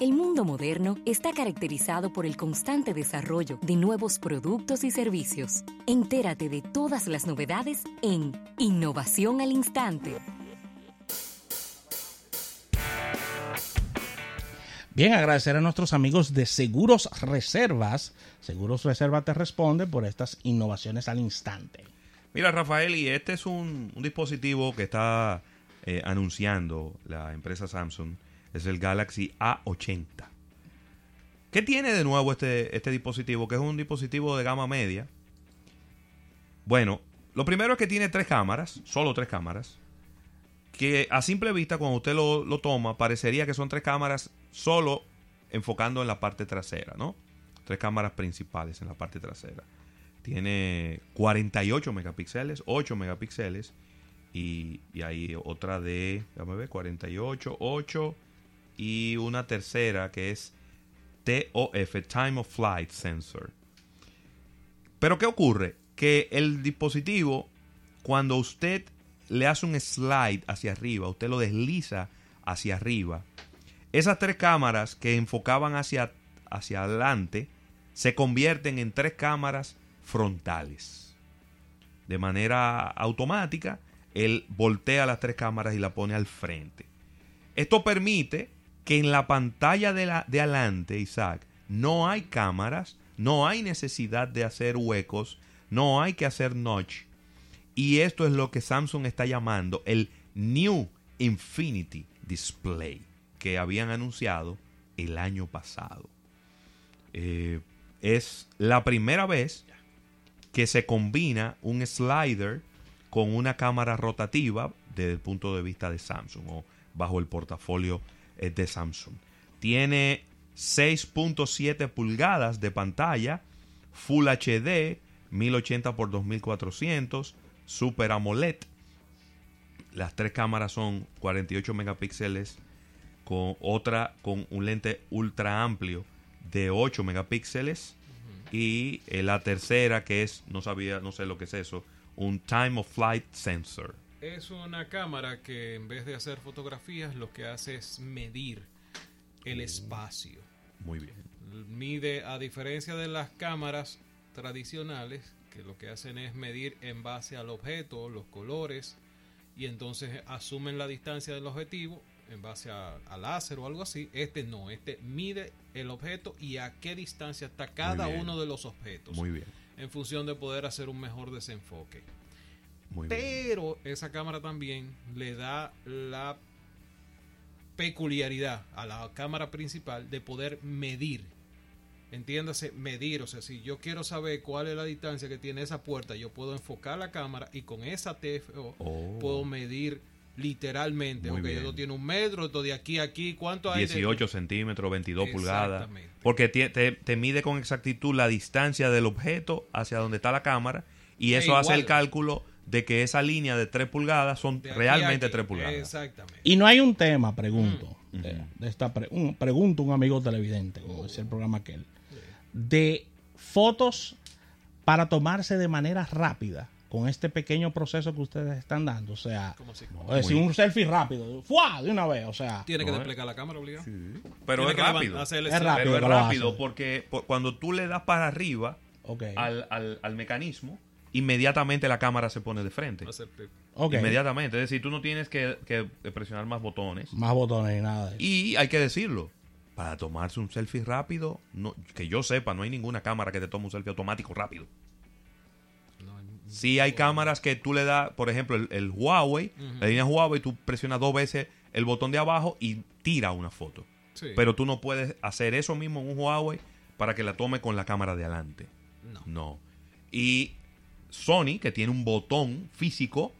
El mundo moderno está caracterizado por el constante desarrollo de nuevos productos y servicios. Entérate de todas las novedades en Innovación al Instante. Bien, agradecer a nuestros amigos de Seguros Reservas. Seguros Reservas te responde por estas innovaciones al instante. Mira, Rafael, y este es un, un dispositivo que está eh, anunciando la empresa Samsung. Es el Galaxy A80. ¿Qué tiene de nuevo este, este dispositivo? Que es un dispositivo de gama media. Bueno, lo primero es que tiene tres cámaras, solo tres cámaras. Que a simple vista, cuando usted lo, lo toma, parecería que son tres cámaras solo enfocando en la parte trasera, ¿no? Tres cámaras principales en la parte trasera. Tiene 48 megapíxeles, 8 megapíxeles y, y hay otra de, déjame ver, 48, 8 y una tercera que es TOF, Time of Flight Sensor. Pero ¿qué ocurre? Que el dispositivo, cuando usted le hace un slide hacia arriba, usted lo desliza hacia arriba, esas tres cámaras que enfocaban hacia, hacia adelante se convierten en tres cámaras frontales. De manera automática, él voltea las tres cámaras y la pone al frente. Esto permite que en la pantalla de, la, de adelante, Isaac, no hay cámaras, no hay necesidad de hacer huecos, no hay que hacer notch. Y esto es lo que Samsung está llamando el New Infinity Display que habían anunciado el año pasado. Eh, es la primera vez que se combina un slider con una cámara rotativa desde el punto de vista de Samsung o bajo el portafolio eh, de Samsung. Tiene 6.7 pulgadas de pantalla, Full HD, 1080 x 2400, Super AMOLED. Las tres cámaras son 48 megapíxeles con otra con un lente ultra amplio de 8 megapíxeles y eh, la tercera que es no sabía no sé lo que es eso un time of flight sensor es una cámara que en vez de hacer fotografías lo que hace es medir el espacio muy bien mide a diferencia de las cámaras tradicionales que lo que hacen es medir en base al objeto los colores y entonces asumen la distancia del objetivo en base a, láser o algo así. Este no, este mide el objeto y a qué distancia está cada uno de los objetos. Muy bien. En función de poder hacer un mejor desenfoque. Muy Pero esa cámara también le da la peculiaridad a la cámara principal de poder medir. Entiéndase, medir. O sea, si yo quiero saber cuál es la distancia que tiene esa puerta, yo puedo enfocar la cámara y con esa TFO oh. puedo medir literalmente. Muy ok, tiene un metro, esto de aquí a aquí, ¿cuánto hay? 18 centímetros, 22 pulgadas. Porque te, mide con exactitud la distancia del objeto hacia donde está la cámara y eso hace el cálculo de que esa línea de 3 pulgadas son realmente 3 pulgadas. Exactamente. Y no hay un tema, pregunto, mm. de, esta un, pregunto un amigo televidente, como decía el programa aquel, de fotos para tomarse de manera rápida con este pequeño proceso que ustedes están dando. O sea, decir, un selfie rápido, ¡fua! de una vez. O sea, tiene que desplegar la cámara obligado. Pero es rápido. es rápido. Pero es rápido porque cuando tú le das para arriba al, mecanismo, inmediatamente la cámara se pone de frente. Inmediatamente. Es decir, tú no tienes que, presionar más botones. Más botones y nada. Y hay que decirlo. Para tomarse un selfie rápido, no, que yo sepa, no hay ninguna cámara que te tome un selfie automático rápido. Si hay cámaras que tú le das, por ejemplo, el, Huawei, la línea Huawei, tú presionas dos veces el botón de abajo y tira una foto. Pero tú no puedes hacer eso mismo en un Huawei para que la tome con la cámara de adelante. No. no. Y Sony, que tiene un botón físico,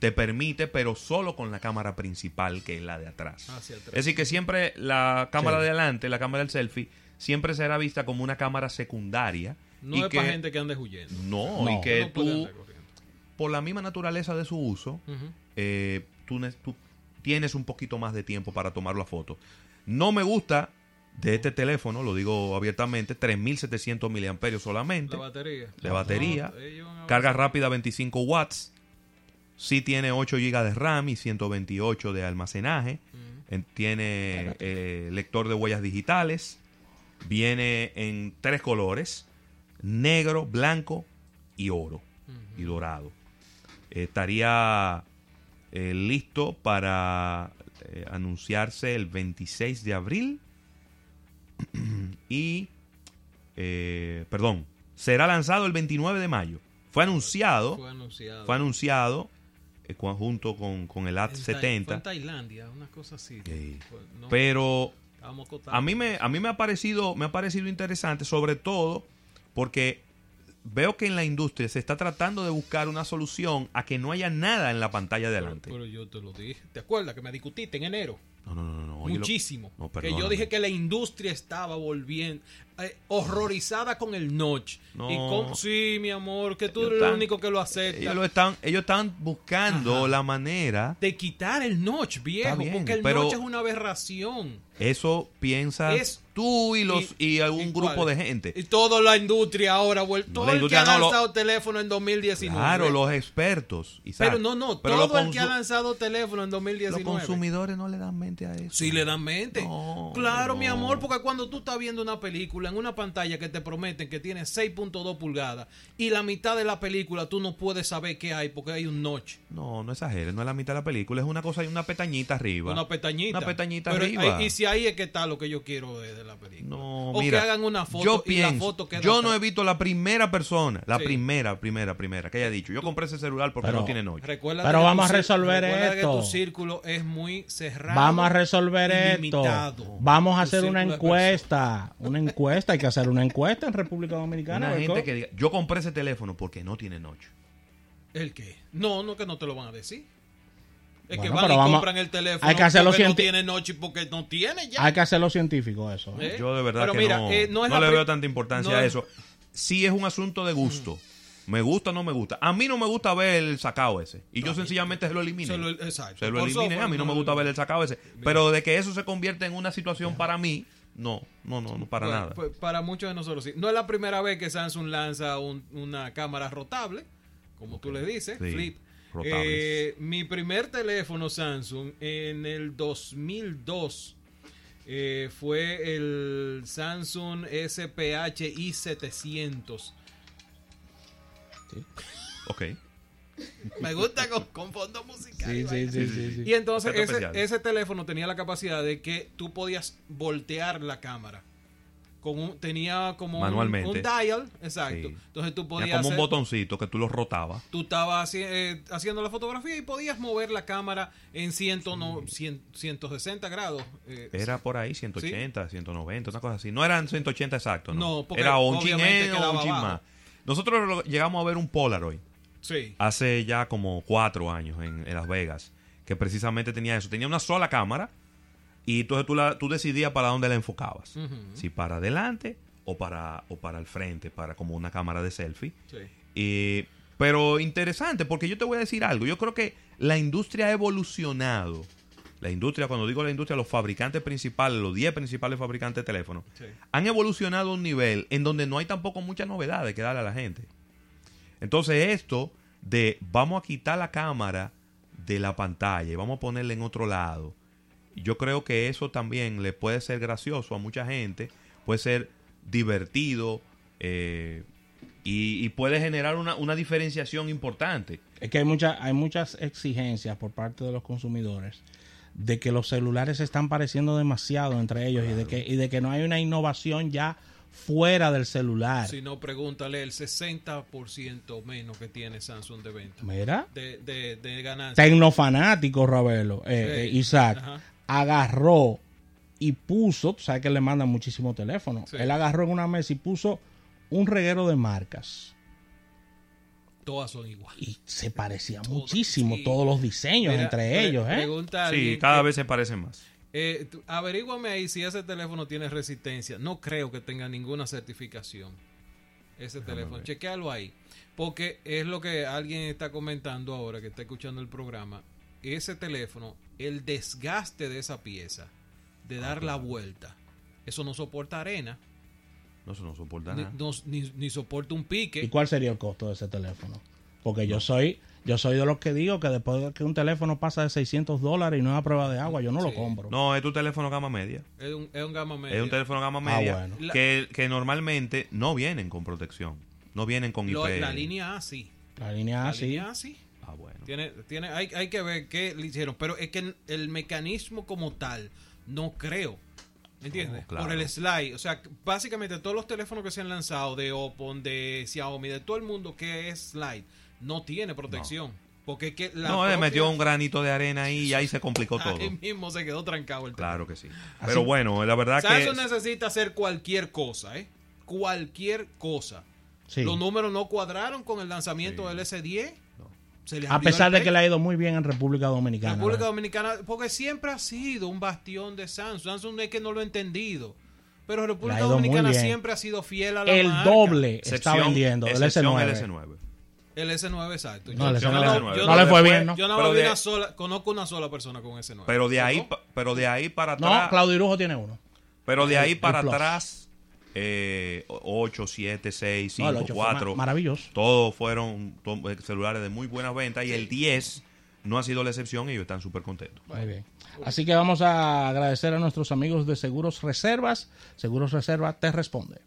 te permite, pero solo con la cámara principal, que es la de atrás. Es decir, que siempre la cámara de adelante, la cámara del selfie, siempre será vista como una cámara secundaria no es para gente que ande huyendo. No, y que tú, por la misma naturaleza de su uso, eh, tú, tienes un poquito más de tiempo para tomar la foto. No me gusta de este teléfono, lo digo abiertamente, 3700 miliamperios solamente. De batería. De batería. carga rápida 25 watts. Sí tiene 8 GB de RAM y 128 de almacenaje. en- tiene eh, lector de huellas digitales, viene en tres colores, negro, blanco y oro y dorado. estaría eh, listo para eh, anunciarse el 26 de abril y, eh, perdón, será lanzado el 29 de mayo. Fue anunciado, Fue anunciado. fue anunciado eh, junto con, con el En Tai- AT Fue en 70, Tailandia, una cosa así. Sí. Fue- no, pero a mí me a mí me ha parecido me ha parecido interesante sobre todo porque veo que en la industria se está tratando de buscar una solución a que no haya nada en la pantalla de adelante. pero yo te lo dije. ¿Te acuerdas que me discutiste en enero? No, no, no, no. lo- Muchísimo. No, que yo dije que la industria estaba volviendo eh, horrorizada con el notch. No. Y con, sí, mi amor, que tú Ellos eres el único que lo acepta. ellos lo están ellos están buscando Ajá. la manera De quitar el notch, viejo. Bien, porque el notch es una aberración. eso piensas Es- tú y los y, algún ¿y grupo cuál? de gente. Y toda la industria ahora, todo la el que ha no, lo- lanzado teléfono en 2019. Claro, los expertos. Isaac. Pero no, no, Pero todo los el que ha lanzado teléfono en los 2019. consumidores no le dan mente a eso. Sí le dan mente. Claro, mi amor, porque cuando tú estás viendo una película en una pantalla que te prometen que tiene 6.2 pulgadas y la mitad de la película tú no puedes saber qué hay porque hay un notch, No, no exageres, no es la mitad de la película, es una cosa, hay una petañita arriba. una pestañita. Una pestañita Pero arriba. ahí- y si ahí es que está lo que yo quiero de, de la película. No, o mira, que hagan una foto yo y pienso, la foto queda yo no he visto la primera persona, la Sí. primera, primera, primera, que haya dicho, yo compré ese celular porque Pero- no tiene noche. Recuerda Pero que vamos tu a resolver recuerda esto. que tu círculo es muy cerrado. Vamos a resolver esto. limitado. Vamos a Tu hacer una encuesta. Una encuesta. Hay que hacer una encuesta en República Dominicana. Una gente que diga, yo compré ese teléfono porque no tiene noche. ¿El qué? No, no que no te lo van a decir. Es que van y vamos- compran el teléfono hay que hacerlo porque no tiene noche y porque no tiene ya. Hay que hacerlo científico eso. ¿eh? ¿Eh? Yo de verdad Pero que mira, no, eh, no es no la le veo tanta importancia no a es- eso. Sí es un asunto de gusto. Me gusta o no me gusta. A mí no me gusta ver el sacao ese. Y yo sencillamente se lo elimino. Se lo- exacto. Se lo software A mí no me gusta ver el sacao ese. Pero de que eso se convierte en una situación para mí, no, no, no, no para Bueno, nada. pues, para muchos de nosotros sí. No es la primera vez que Samsung lanza un- una cámara rotable, como tú le dices, Sí, flip. Eh, mi primer teléfono Samsung en el 2002 eh, fue el Samsung SPH i700. Ok. Me gusta con, con fondo musical. Sí, y sí, vaina. sí, sí, sí. Y entonces ese, ese teléfono tenía la capacidad de que tú podías voltear la cámara. Con un, tenía como un- Manualmente. Un, dial, exacto. Sí. Entonces tú Tenía podías como un botoncito que tú lo rotabas. tú estabas haci- eh, haciendo la fotografía y podías mover la cámara en ciento no- cien- 160 grados. eh, Era por ahí 180, 190, una cosa así. No eran 180 exactos, ¿no? No, porque Era un chin o un chin más. Nosotros lo- llegamos a ver un Polaroid sí. hace ya como cuatro años en, en Las Vegas, que precisamente tenía eso. Tenía una sola cámara y entonces tú, la, tú decidías para dónde la enfocabas. Si para adelante o para, o para el frente, para como una cámara de selfie. sí. Eh, pero interesante, porque yo te voy a decir algo. Yo creo que la industria ha evolucionado. La industria, cuando digo la industria, los fabricantes principales, los 10 principales fabricantes de teléfonos, Sí. han evolucionado a un nivel en donde no hay tampoco muchas novedades que darle a la gente. Entonces esto de vamos a quitar la cámara de la pantalla y vamos a ponerla en otro lado, yo creo que eso también le puede ser gracioso a mucha gente, puede ser divertido eh, y, y puede generar una, una diferenciación importante. Es que hay, mucha, hay muchas exigencias por parte de los consumidores de que los celulares se están pareciendo demasiado entre ellos y, de que, y de que no hay una innovación ya fuera del celular. Si no, pregúntale el 60% menos que tiene Samsung de venta. Mira, De, de, de ganancia. tecnofanático, Ravelo, eh, Sí. eh, Isaac, Ajá. agarró y puso, tú sabes que le mandan muchísimo teléfono, Sí. él agarró en una mesa y puso un reguero de marcas Todas son iguales. y se parecía muchísimo sí. todos los diseños Mira, entre pre- ellos, ¿eh? Pregunta Sí, cada que- vez se parecen más. Eh, tú- averíguame ahí si ese teléfono tiene resistencia. No creo que tenga ninguna certificación. Ese teléfono. ver. Chequealo ahí. Porque es lo que alguien está comentando ahora que está escuchando el programa. Ese teléfono, el desgaste de esa pieza, de dar la vuelta, eso no soporta arena, No, eso no soporta ni, nada. no- ni- ni soporta un ¿Y pique. cuál sería el costo de ese teléfono? Porque yo soy Yo soy de los que digo que después de que un teléfono pasa de 600 dólares y no es a prueba de agua, yo no lo Sí. compro. No, es tu teléfono gama media. Es un, es un gama media. Es un teléfono gama Ah, media bueno. La- que, que normalmente no vienen con protección. No vienen con IP. Lo- la línea A sí. La línea La así. línea A sí. Ah, bueno. Tiene, tiene, hay, hay que ver qué le hicieron. Pero es que el mecanismo como tal, no creo. ¿Me entiendes? Oh, claro. Por el slide. O sea, básicamente todos los teléfonos que se han lanzado de Oppo, de Xiaomi, de todo el mundo que es slide, no tiene protección. Porque es que la no, le metió un granito de arena ahí y ahí se complicó todo. Ahí mismo se quedó trancado el Claro que sí. Así- Pero bueno, la verdad que... Samsung necesita hacer cualquier cosa, ¿eh? Cualquier cosa. Sí. Los números no cuadraron con el lanzamiento Sí. del S10. Se les A pesar de que le ha ido muy bien en República Dominicana. República. Dominicana, porque siempre ha sido un bastión de Samsung. Samsung es que no lo he entendido. Pero República Dominicana siempre ha sido fiel a la El marca. doble está excepción- vendiendo del excepción S9. el S9. El S9, exacto. No, el Yo S9 no- yo no no le fue bien, ¿no? Yo no vi de- una sola, conozco una sola persona con S9. Pero de ahí, ¿No? pa- pero de ahí para No, atrás, Claudio Irujo tiene uno. pero de ahí el para atrás, eh, 8, 7, 6, No, el 5, ocho fue 4, ma- maravilloso. todos fueron to- eh, celulares de muy buena venta y el 10 no ha sido la excepción y ellos están súper contentos. Muy bien. Así que vamos a agradecer a nuestros amigos de Seguros Reservas. Seguros Reserva te responde.